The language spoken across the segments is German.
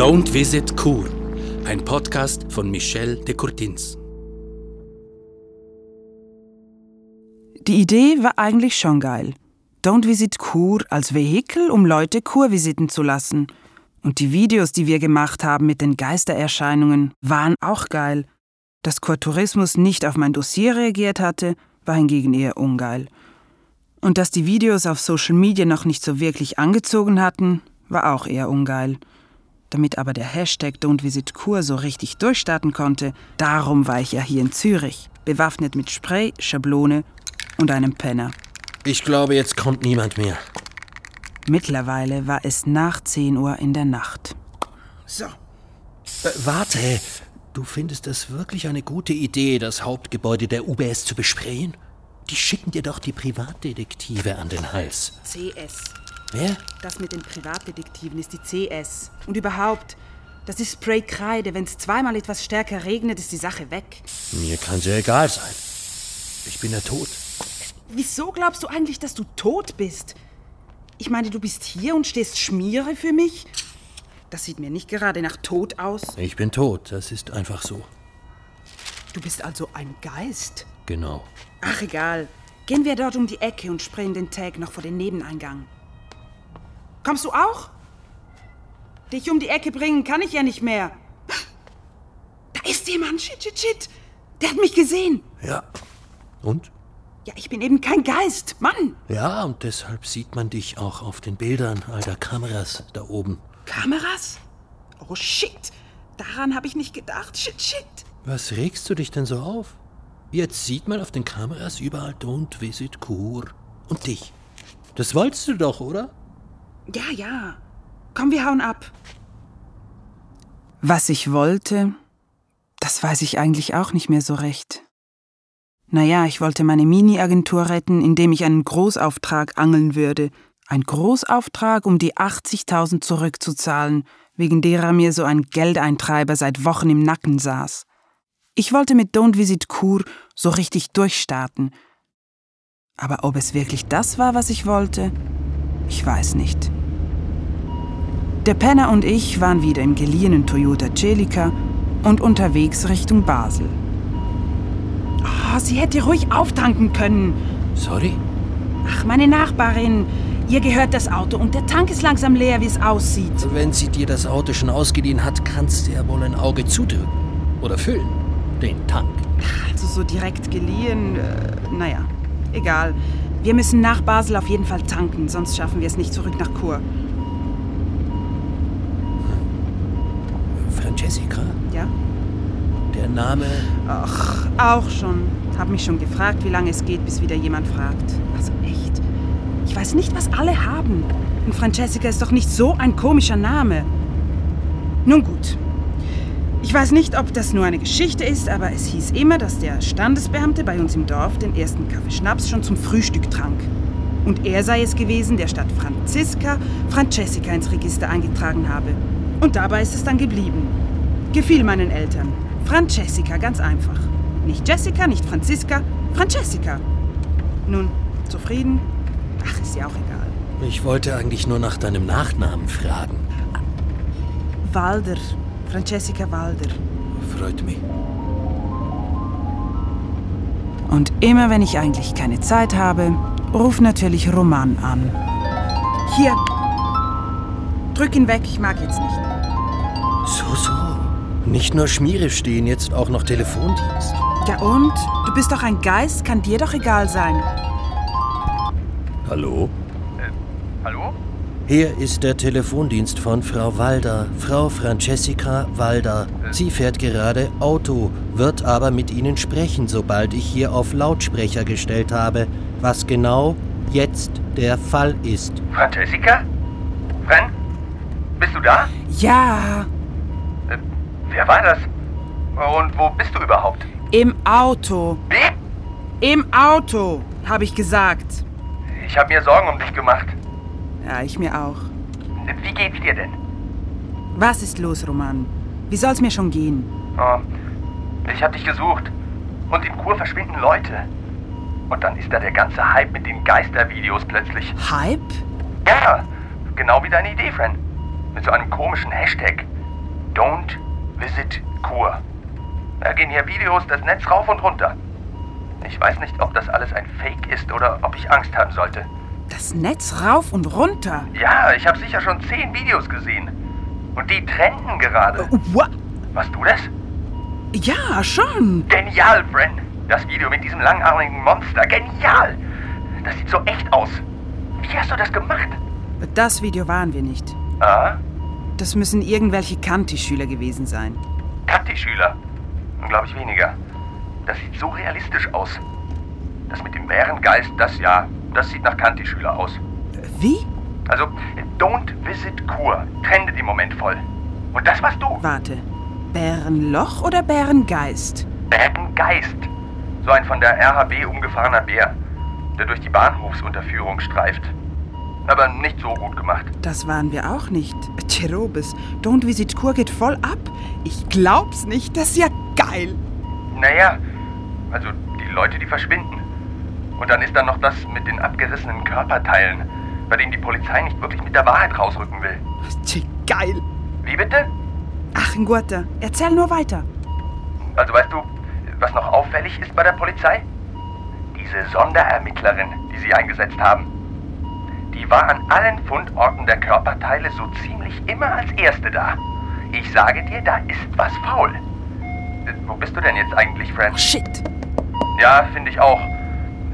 Don't Visit Kur, ein Podcast von Michel de Courtins. Die Idee war eigentlich schon geil. Don't Visit Kur als Vehikel, um Leute Kur visiten zu lassen. Und die Videos, die wir gemacht haben mit den Geistererscheinungen, waren auch geil. Dass Kurtourismus nicht auf mein Dossier reagiert hatte, war hingegen eher ungeil. Und dass die Videos auf Social Media noch nicht so wirklich angezogen hatten, war auch eher ungeil. Damit aber der Hashtag Don't Visit Kur so richtig durchstarten konnte, darum war ich ja hier in Zürich, bewaffnet mit Spray, Schablone und einem Penner. Ich glaube, jetzt kommt niemand mehr. Mittlerweile war es nach 10 Uhr in der Nacht. So. Äh, warte, du findest es wirklich eine gute Idee, das Hauptgebäude der UBS zu besprayen? Die schicken dir doch die Privatdetektive an den Hals. CS. Wer? Das mit den Privatdetektiven ist die CS. Und überhaupt, das ist Spray Kreide. Wenn es zweimal etwas stärker regnet, ist die Sache weg. Mir kann's ja egal sein. Ich bin ja tot. Wieso glaubst du eigentlich, dass du tot bist? Ich meine, du bist hier und stehst Schmiere für mich? Das sieht mir nicht gerade nach Tod aus. Ich bin tot, das ist einfach so. Du bist also ein Geist. Genau. Ach, egal. Gehen wir dort um die Ecke und sprayen den Tag noch vor den Nebeneingang. Kommst du auch? Dich um die Ecke bringen kann ich ja nicht mehr. Da ist jemand. Shit, shit, shit. Der hat mich gesehen. Ja. Und? Ja, ich bin eben kein Geist. Mann. Ja, und deshalb sieht man dich auch auf den Bildern all der Kameras da oben. Kameras? Oh, shit. Daran habe ich nicht gedacht. Shit, shit. Was regst du dich denn so auf? Jetzt sieht man auf den Kameras überall Don't Visit Kur. Und dich. Das wolltest du doch, oder? Ja, ja. Komm, wir hauen ab. Was ich wollte, das weiß ich eigentlich auch nicht mehr so recht. Naja, ich wollte meine Mini-Agentur retten, indem ich einen Großauftrag angeln würde. Ein Großauftrag, um die 80.000 zurückzuzahlen, wegen derer mir so ein Geldeintreiber seit Wochen im Nacken saß. Ich wollte mit Don't Visit Kur so richtig durchstarten. Aber ob es wirklich das war, was ich wollte, ich weiß nicht. Der Penner und ich waren wieder im geliehenen Toyota Celica und unterwegs Richtung Basel. Oh, sie hätte ruhig auftanken können. Sorry? Ach, meine Nachbarin. Ihr gehört das Auto und der Tank ist langsam leer, wie es aussieht. Wenn sie dir das Auto schon ausgeliehen hat, kannst du ja wohl ein Auge zudrücken. Oder füllen. Den Tank. Also so direkt geliehen, äh, naja, egal. Wir müssen nach Basel auf jeden Fall tanken, sonst schaffen wir es nicht zurück nach Chur. Francesca? Ja? Der Name. Ach, auch schon. Hab mich schon gefragt, wie lange es geht, bis wieder jemand fragt. Also echt. Ich weiß nicht, was alle haben. Und Francesca ist doch nicht so ein komischer Name. Nun gut. Ich weiß nicht, ob das nur eine Geschichte ist, aber es hieß immer, dass der Standesbeamte bei uns im Dorf den ersten Kaffee Schnaps schon zum Frühstück trank. Und er sei es gewesen, der statt Franziska Francesca ins Register eingetragen habe. Und dabei ist es dann geblieben. Gefiel meinen Eltern. Francesca, ganz einfach. Nicht Jessica, nicht Franziska, Francesca. Nun, zufrieden? Ach, ist ja auch egal. Ich wollte eigentlich nur nach deinem Nachnamen fragen. Walder. Francesca Walder. Freut mich. Und immer wenn ich eigentlich keine Zeit habe, ruf natürlich Roman an. Hier. Drück ihn weg, ich mag jetzt nicht. So, so. Nicht nur Schmiere stehen, jetzt auch noch Telefondienst. Ja und? Du bist doch ein Geist, kann dir doch egal sein. Hallo? Hallo? Hier ist der Telefondienst von Frau Walder. Frau Francesca Walder. Sie fährt gerade Auto, wird aber mit Ihnen sprechen, sobald ich hier auf Lautsprecher gestellt habe, was genau jetzt der Fall ist. Francesca? Fran? Bist du da? Ja, Äh, wer war das? Und wo bist du überhaupt? im Auto. Wie? Im Auto, habe ich gesagt. Ich habe mir Sorgen um dich gemacht. Ja, ich mir auch. Wie geht's dir denn? Was ist los, Roman? Wie soll's mir schon gehen? Oh, ich habe dich gesucht. Und in Kur verschwinden Leute. Und dann ist da der ganze Hype mit den Geistervideos plötzlich. Hype? Ja, genau wie deine Idee, Fran. Mit so einem komischen Hashtag. Don't visit Kur. Da gehen hier Videos das Netz rauf und runter. Ich weiß nicht, ob das alles ein Fake ist oder ob ich Angst haben sollte. Das Netz rauf und runter. Ja, ich habe sicher schon zehn Videos gesehen. Und die trenden gerade. What? Warst du das? Ja, schon. Genial, Bren. Das Video mit diesem langarmigen Monster. Genial. Das sieht so echt aus. Wie hast du das gemacht? Das Video waren wir nicht. Ah, Das müssen irgendwelche Kanti-Schüler gewesen sein. Kanti-Schüler. Glaube ich weniger. Das sieht so realistisch aus. Das mit dem Bärengeist, das ja, das sieht nach Kanti-Schüler aus. Wie? Also, Don't Visit Kur trendet im Moment voll. Und das warst du. Warte. Bärenloch oder Bärengeist? Bärengeist. So ein von der RHB umgefahrener Bär, der durch die Bahnhofsunterführung streift. Aber nicht so gut gemacht. Das waren wir auch nicht. Cherobes, Don't Visit Kur geht voll ab. Ich glaub's nicht. Das ist ja geil. Naja, also die Leute, die verschwinden. Und dann ist da noch das mit den abgerissenen Körperteilen, bei denen die Polizei nicht wirklich mit der Wahrheit rausrücken will. Tja, Geil. Wie bitte? Ach, Ngurte, erzähl nur weiter. Also weißt du, was noch auffällig ist bei der Polizei? Diese Sonderermittlerin, die sie eingesetzt haben. Die war an allen Fundorten der Körperteile so ziemlich immer als Erste da. Ich sage dir, da ist was faul. Äh, Wo bist du denn jetzt eigentlich, Oh, Fran? shit. Ja, finde ich auch.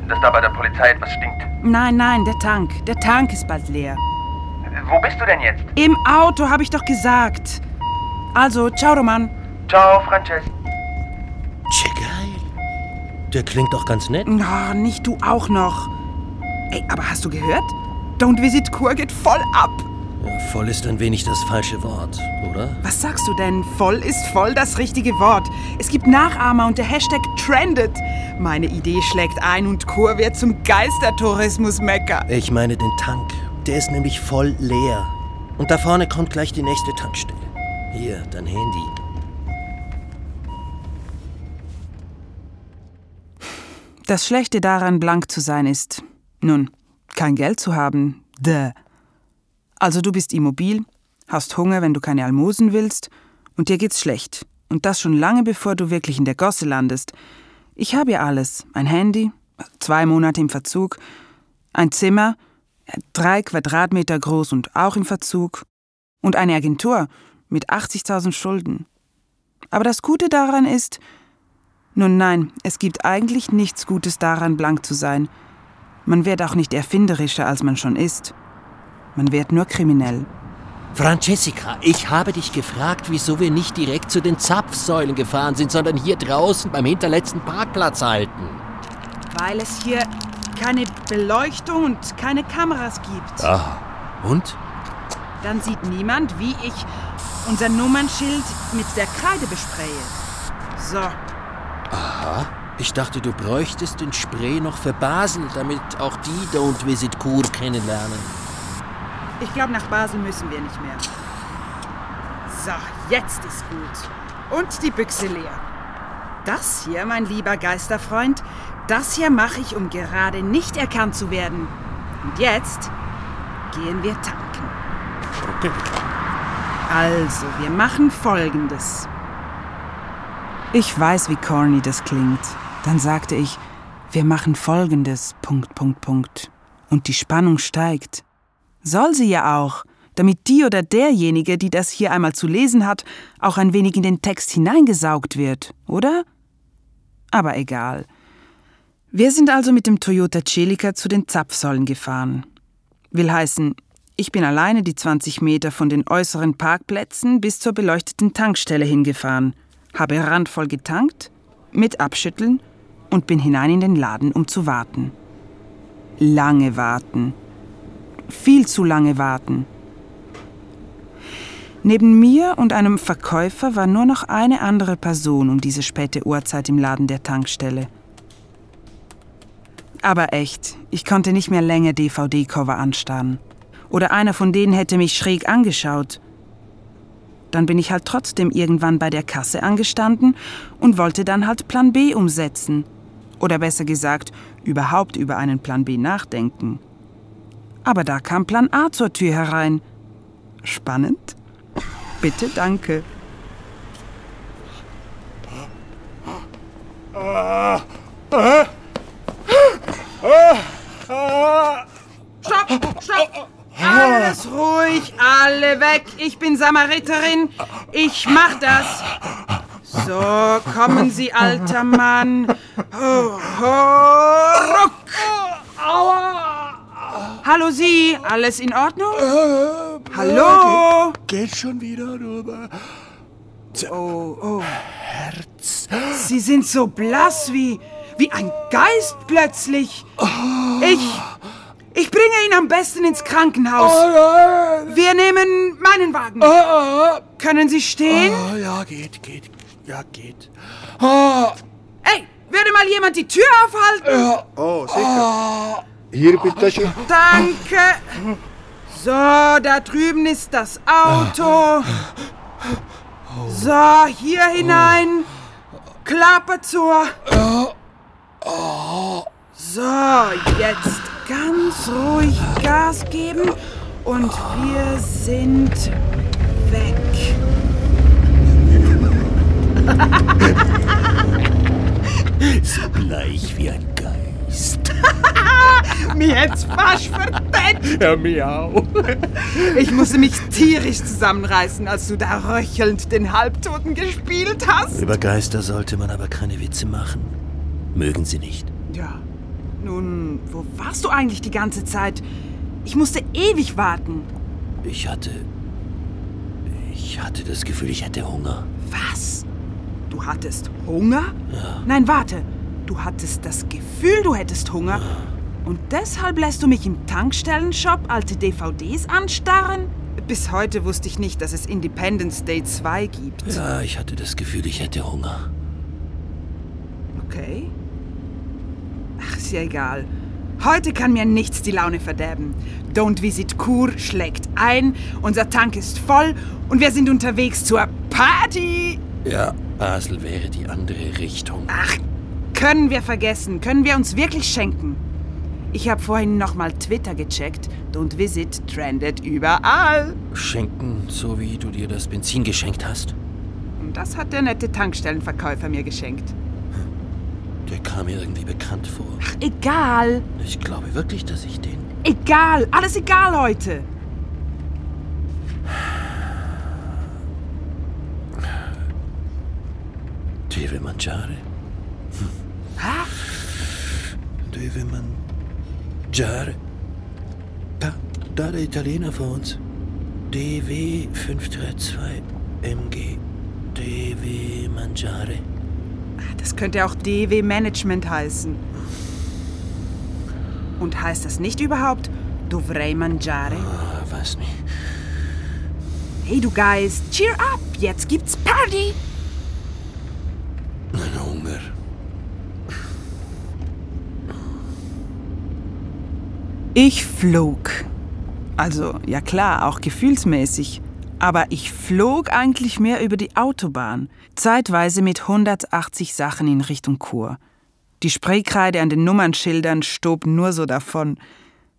Dass da bei der Polizei etwas stinkt. Nein, nein, der Tank. Der Tank ist bald leer. Äh, Wo bist du denn jetzt? Im Auto, habe ich doch gesagt. Also, ciao, Roman. Ciao, Frances. Tja, geil. Der klingt doch ganz nett. Na, nicht du auch noch. Ey, aber hast du gehört? Don't Visit Kur geht voll ab. Ja, voll ist ein wenig das falsche Wort, oder? Was sagst du denn? Voll ist voll das richtige Wort. Es gibt Nachahmer und der Hashtag trendet. Meine Idee schlägt ein und Kur wird zum Geistertourismus-Mecker. Ich meine den Tank. Der ist nämlich voll leer. Und da vorne kommt gleich die nächste Tankstelle. Hier, dein Handy. Das Schlechte daran, blank zu sein, ist, nun, kein Geld zu haben. Duh. Also du bist immobil, hast Hunger, wenn du keine Almosen willst, und dir geht's schlecht. Und das schon lange bevor du wirklich in der Gosse landest. Ich habe ja alles. Ein Handy, zwei Monate im Verzug, ein Zimmer, drei Quadratmeter groß und auch im Verzug, und eine Agentur mit 80.000 Schulden. Aber das Gute daran ist, nun nein, es gibt eigentlich nichts Gutes daran, blank zu sein. Man wird auch nicht erfinderischer, als man schon ist. Man wird nur kriminell. Francesca, ich habe dich gefragt, wieso wir nicht direkt zu den Zapfsäulen gefahren sind, sondern hier draußen beim hinterletzten Parkplatz halten. Weil es hier keine Beleuchtung und keine Kameras gibt. Ah, und? Dann sieht niemand, wie ich unser Nummernschild mit der Kreide bespraye. So, Ich dachte, du bräuchtest den Spray noch für Basel, damit auch die Don't Visit Kur kennenlernen. ich glaube, nach Basel müssen wir nicht mehr. So, jetzt ist gut. Und die Büchse leer. Das hier, mein lieber Geisterfreund, das hier mache ich, um gerade nicht erkannt zu werden. Und jetzt gehen wir tanken. Okay. Also, wir machen Folgendes. Ich weiß, wie corny das klingt. Dann sagte ich, wir machen Folgendes, Punkt, Punkt, Punkt. Und die Spannung steigt. Soll sie ja auch, damit die oder derjenige, die das hier einmal zu lesen hat, auch ein wenig in den Text hineingesaugt wird, oder? Aber egal. Wir sind also mit dem Toyota Celica zu den Zapfsäulen gefahren. Will heißen, ich bin alleine die 20 Meter von den äußeren Parkplätzen bis zur beleuchteten Tankstelle hingefahren, habe randvoll getankt, mit Abschütteln und bin hinein in den Laden, um zu warten. Lange warten. Viel zu lange warten. Neben mir und einem Verkäufer war nur noch eine andere Person um diese späte Uhrzeit im Laden der Tankstelle. Aber echt, ich konnte nicht mehr länger DVD-Cover anstarren. Oder einer von denen hätte mich schräg angeschaut. Dann bin ich halt trotzdem irgendwann bei der Kasse angestanden und wollte dann halt Plan B umsetzen. Oder besser gesagt, überhaupt über einen Plan B nachdenken. Aber da kam Plan A zur Tür herein. Spannend? Bitte danke. Stopp, stopp! Alles ruhig, alle weg. Ich bin Samariterin. Ich mach das. So, kommen Sie, alter Mann. Ho, ho, ruck. Aua. Hallo Sie, alles in Ordnung? Hallo? Geht schon wieder rüber. Oh, oh. Herz. Sie sind so blass wie, wie ein Geist plötzlich. Ich, ich bringe ihn am besten ins Krankenhaus. Wir nehmen meinen Wagen. Können Sie stehen? Oh, ja, geht, geht. Ja, geht. Oh, Ey, würde mal jemand die Tür aufhalten? Oh, sicher. Hier bitte schön. Danke. So, da drüben ist das Auto. So, hier hinein. Klappe zur. So, jetzt ganz ruhig Gas geben und wir sind weg. Bleich wie ein Geist. Mir hätt's fast verdeckt. Ja, miau. Ich musste mich tierisch zusammenreißen, als du da röchelnd den Halbtoten gespielt hast. Über Geister sollte man aber keine Witze machen. Mögen sie nicht. Ja. Nun, wo warst du eigentlich die ganze Zeit? Ich musste ewig warten. Ich hatte. Ich hatte das Gefühl, ich hätte Hunger. Was? Du hattest Hunger? Nein, warte. Du hattest das Gefühl, du hättest Hunger. Und deshalb lässt du mich im Tankstellenshop alte DVDs anstarren? Bis heute wusste ich nicht, dass es Independence Day 2 gibt. Ja, ich hatte das Gefühl, ich hätte Hunger. Okay. Ach, ist ja egal. Heute kann mir nichts die Laune verderben. Don't Visit Kur schlägt ein, unser Tank ist voll und wir sind unterwegs zur Party. Ja, Basel wäre die andere Richtung. Ach, können wir vergessen. Können wir uns wirklich schenken. Ich habe vorhin nochmal Twitter gecheckt. Don't Visit trendet überall. Schenken, so wie du dir das Benzin geschenkt hast. Das hat der nette Tankstellenverkäufer mir geschenkt. Der kam mir irgendwie bekannt vor. Ach, egal. Ich glaube wirklich, dass ich den. Egal. Alles egal heute. Deve mangiare. Hä? Deve mangiare. Da, da der Italiener vor uns. DW 532 MG. DW mangiare. Das könnte auch DW Management heißen. Und heißt das nicht überhaupt Dovrei mangiare? Ah, weiß nicht. Hey du Geist, cheer up! Jetzt gibt's Party! Ein Hunger. Ich flog. Also, ja klar, auch gefühlsmäßig. Aber ich flog eigentlich mehr über die Autobahn, zeitweise mit 180 Sachen in Richtung Chur. Die Spraykreide an den Nummernschildern stob nur so davon.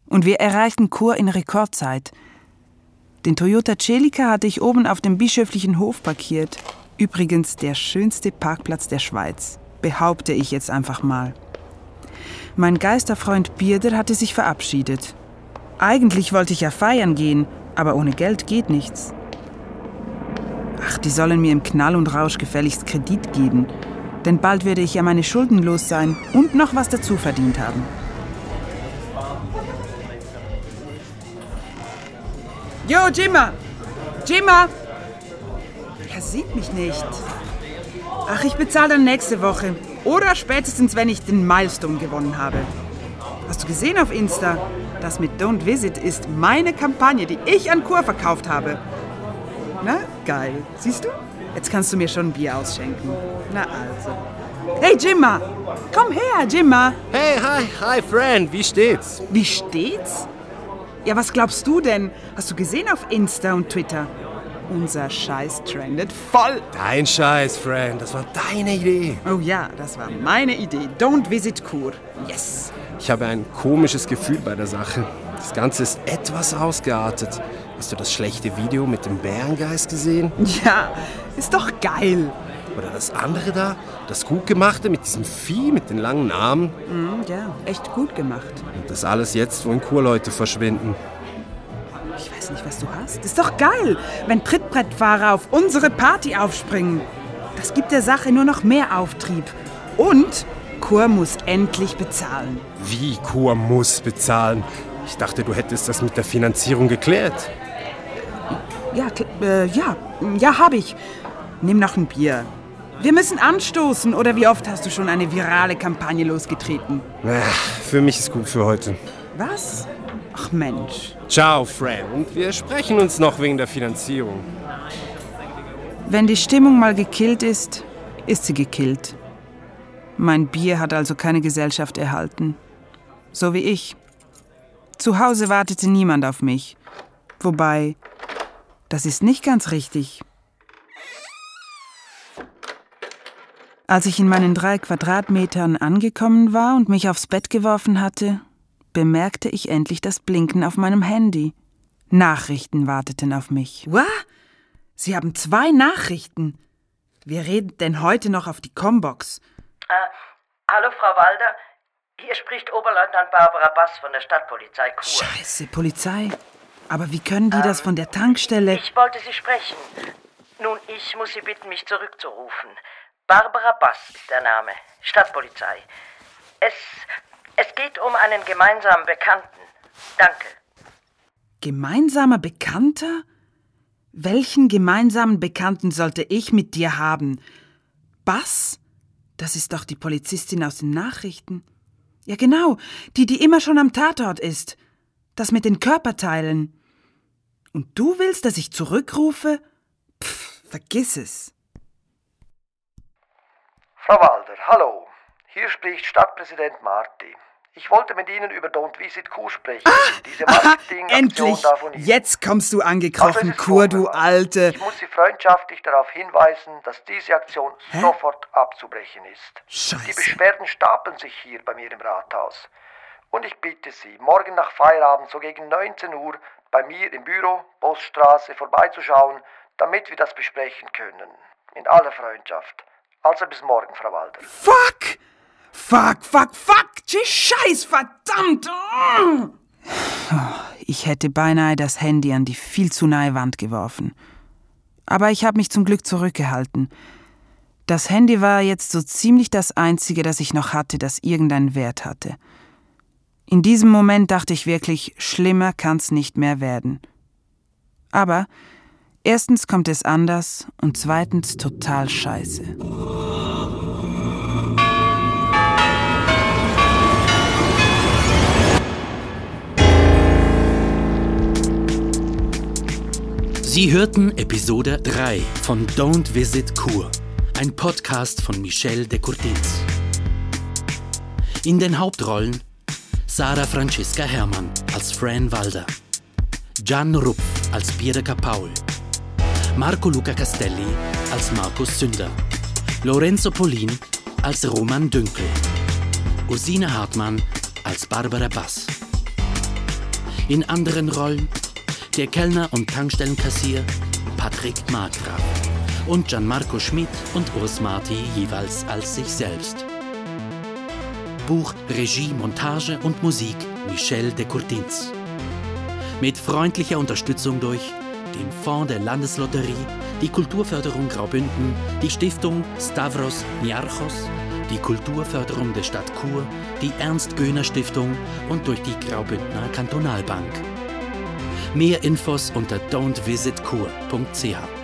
Und wir erreichten Chur in Rekordzeit. Den Toyota Celica hatte ich oben auf dem bischöflichen Hof parkiert. Übrigens der schönste Parkplatz der Schweiz, behaupte ich jetzt einfach mal. Mein Geisterfreund Bierder hatte sich verabschiedet. Eigentlich wollte ich ja feiern gehen, aber ohne Geld geht nichts. Ach, die sollen mir im Knall und Rausch gefälligst Kredit geben. Denn bald werde ich ja meine Schulden los sein und noch was dazu verdient haben. Jo, Jimmer! Jimmer! Er sieht mich nicht. Ach, ich bezahle dann nächste Woche. Oder spätestens, wenn ich den Milestone gewonnen habe. Hast du gesehen auf Insta? Das mit Don't Visit ist meine Kampagne, die ich an Kur verkauft habe. Na, geil. Siehst du? Jetzt kannst du mir schon ein Bier ausschenken. Na also. Hey, Jimma! Komm her, Jimma! Hey, hi, hi, Friend, wie steht's? Wie steht's? Ja, was glaubst du denn? Hast du gesehen auf Insta und Twitter? Unser Scheiß trendet voll. Dein Scheiß, Friend, das war deine Idee. Oh ja, das war meine Idee. Don't visit Kur. Yes. Ich habe ein komisches Gefühl bei der Sache. Das Ganze ist etwas ausgeartet. Hast du das schlechte Video mit dem Bärengeist gesehen? Ja, ist doch geil. Oder das andere da, das Gutgemachte mit diesem Vieh, mit den langen Armen. Mhm, ja, echt gut gemacht. Und das alles jetzt, wo in Kurleute verschwinden. Ich weiß nicht, was du hast. Ist doch geil, wenn Trittbrettfahrer auf unsere Party aufspringen. Das gibt der Sache nur noch mehr Auftrieb. Und Kur muss endlich bezahlen. Wie Kur muss bezahlen? Ich dachte, du hättest das mit der Finanzierung geklärt. Ja, äh, ja, ja, hab ich. Nimm noch ein Bier. Wir müssen anstoßen, oder wie oft hast du schon eine virale Kampagne losgetreten? Ach, für mich ist gut für heute. Was? Ach Mensch. Ciao, Fran. Und wir sprechen uns noch wegen der Finanzierung. Wenn die Stimmung mal gekillt ist, ist sie gekillt. Mein Bier hat also keine Gesellschaft erhalten. So wie ich. Zu Hause wartete niemand auf mich. Wobei, das ist nicht ganz richtig. Als ich in meinen drei Quadratmetern angekommen war und mich aufs Bett geworfen hatte, bemerkte ich endlich das Blinken auf meinem Handy. Nachrichten warteten auf mich. Was? Sie haben zwei Nachrichten. Wer redet denn heute noch auf die Combox? Äh, hallo, Frau Walder. Hier spricht Oberleutnant Barbara Bass von der Stadtpolizei Chur. Scheiße, Polizei. Aber wie können die das von der Tankstelle? Ich wollte Sie sprechen. Nun, ich muss Sie bitten, mich zurückzurufen. Barbara Bass ist der Name. Stadtpolizei. Es, es geht um einen gemeinsamen Bekannten. Danke. Gemeinsamer Bekannter? Welchen gemeinsamen Bekannten sollte ich mit dir haben? Bass? Das ist doch die Polizistin aus den Nachrichten. Ja, genau, die, die immer schon am Tatort ist. Das mit den Körperteilen. Und du willst, dass ich zurückrufe? Pff, vergiss es. Frau Walder, hallo. Hier spricht Stadtpräsident Marti. Ich wollte mit Ihnen über Don't Visit Q sprechen. Diese Ah, endlich! da von Ihnen. Jetzt kommst du Also angekrochen, ist Kur, du. Alte. Ich muss Sie freundschaftlich darauf hinweisen, dass diese Aktion Hä? sofort abzubrechen ist. Die Scheiße. Beschwerden stapeln sich hier bei mir im Rathaus. Und ich bitte Sie, morgen nach Feierabend so gegen 19 Uhr bei mir im Büro, Poststraße, vorbeizuschauen, damit wir das besprechen können. In aller Freundschaft. Also bis morgen, Frau Walder. Fuck! Fuck, fuck, fuck! Scheiß, verdammt! Oh. Ich hätte beinahe das Handy an die viel zu nahe Wand geworfen. Aber ich habe mich zum Glück zurückgehalten. Das Handy war jetzt so ziemlich das Einzige, das ich noch hatte, das irgendeinen Wert hatte. In diesem Moment dachte ich wirklich, schlimmer kann's nicht mehr werden. Aber erstens kommt es anders und zweitens total scheiße. Sie hörten Episode 3 von Don't Visit Kur, ein Podcast von Michel de Courtins. In den Hauptrollen Sarah Franziska Herrmann als Fran Walder, Gian Rupf als Pierre Paul, Marco Luca Castelli als Markus Sünder, Lorenzo Polin als Roman Dünkel, Ursine Hartmann als Barbara Bass. In anderen Rollen der Kellner und Tankstellenkassier Patrick Markgraf und Gianmarco Schmidt und Urs Marti jeweils als sich selbst. Buch, Regie, Montage und Musik Michel de Courtins. Mit freundlicher Unterstützung durch den Fonds der Landeslotterie, die Kulturförderung Graubünden, die Stiftung Stavros Niarchos, die Kulturförderung der Stadt Chur, die Ernst-Göhner-Stiftung und durch die Graubündner Kantonalbank. Mehr Infos unter don'tvisitkur.ch.